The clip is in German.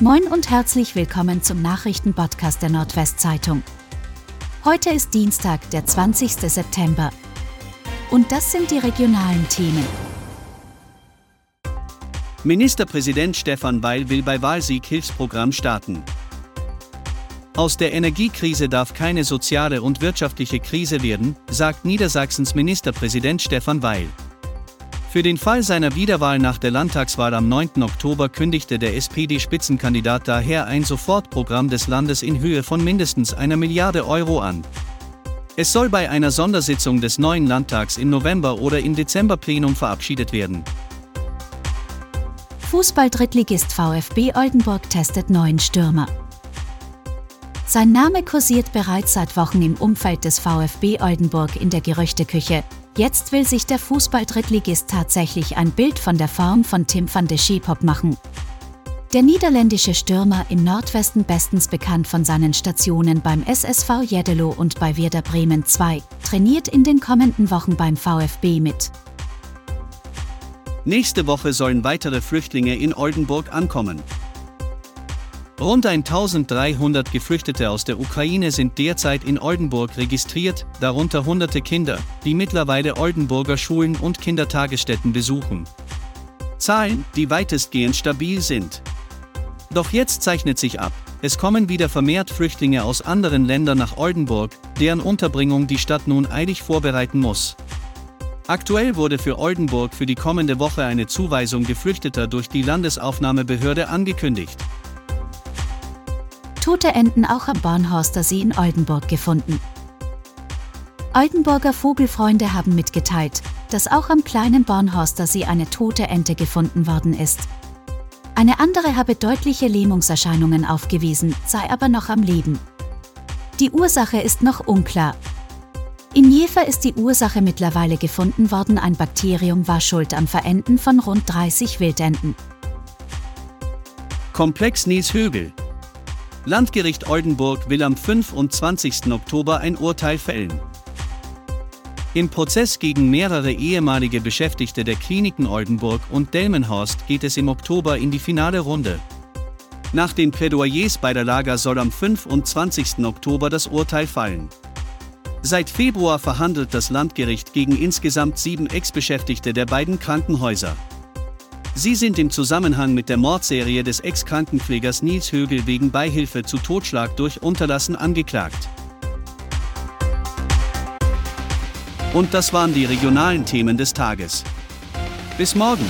Moin und herzlich willkommen zum Nachrichtenpodcast der Nordwestzeitung. Heute ist Dienstag, der 20. September. Und das sind die regionalen Themen. Ministerpräsident Stefan Weil will bei Wahlsieg Hilfsprogramm starten. Aus der Energiekrise darf keine soziale und wirtschaftliche Krise werden, sagt Niedersachsens Ministerpräsident Stefan Weil. Für den Fall seiner Wiederwahl nach der Landtagswahl am 9. Oktober kündigte der SPD-Spitzenkandidat daher ein Sofortprogramm des Landes in Höhe von mindestens einer Milliarde Euro an. Es soll bei einer Sondersitzung des neuen Landtags im November oder im Dezemberplenum verabschiedet werden. Fußball-Drittligist VfB Oldenburg testet neuen Stürmer. Sein Name kursiert bereits seit Wochen im Umfeld des VfB Oldenburg in der Gerüchteküche, Jetzt will sich der Fußball-Drittligist tatsächlich ein Bild von der Form von Tim van de Schepop machen. Der niederländische Stürmer im Nordwesten bestens bekannt von seinen Stationen beim SSV Jeddelo und bei Werder Bremen 2, trainiert in den kommenden Wochen beim VfB mit. Nächste Woche sollen weitere Flüchtlinge in Oldenburg ankommen. Rund 1300 Geflüchtete aus der Ukraine sind derzeit in Oldenburg registriert, darunter hunderte Kinder, die mittlerweile Oldenburger Schulen und Kindertagesstätten besuchen. Zahlen, die weitestgehend stabil sind. Doch jetzt zeichnet sich ab, es kommen wieder vermehrt Flüchtlinge aus anderen Ländern nach Oldenburg, deren Unterbringung die Stadt nun eilig vorbereiten muss. Aktuell wurde für Oldenburg für die kommende Woche eine Zuweisung Geflüchteter durch die Landesaufnahmebehörde angekündigt tote Enten auch am Bornhorster See in Oldenburg gefunden. Oldenburger Vogelfreunde haben mitgeteilt, dass auch am kleinen Bornhorster See eine tote Ente gefunden worden ist. Eine andere habe deutliche Lähmungserscheinungen aufgewiesen, sei aber noch am Leben. Die Ursache ist noch unklar. In Jever ist die Ursache mittlerweile gefunden worden, ein Bakterium war schuld am Verenden von rund 30 Wildenten. Komplex Nies Högel, Landgericht Oldenburg will am 25. Oktober ein Urteil fällen. Im Prozess gegen mehrere ehemalige Beschäftigte der Kliniken Oldenburg und Delmenhorst geht es im Oktober in die finale Runde. Nach den Plädoyers beider Lager soll am 25. Oktober das Urteil fallen. Seit Februar verhandelt das Landgericht gegen insgesamt sieben Ex-Beschäftigte der beiden Krankenhäuser. Sie sind im Zusammenhang mit der Mordserie des Ex-Krankenpflegers Nils Högel wegen Beihilfe zu Totschlag durch Unterlassen angeklagt. Und das waren die regionalen Themen des Tages. Bis morgen!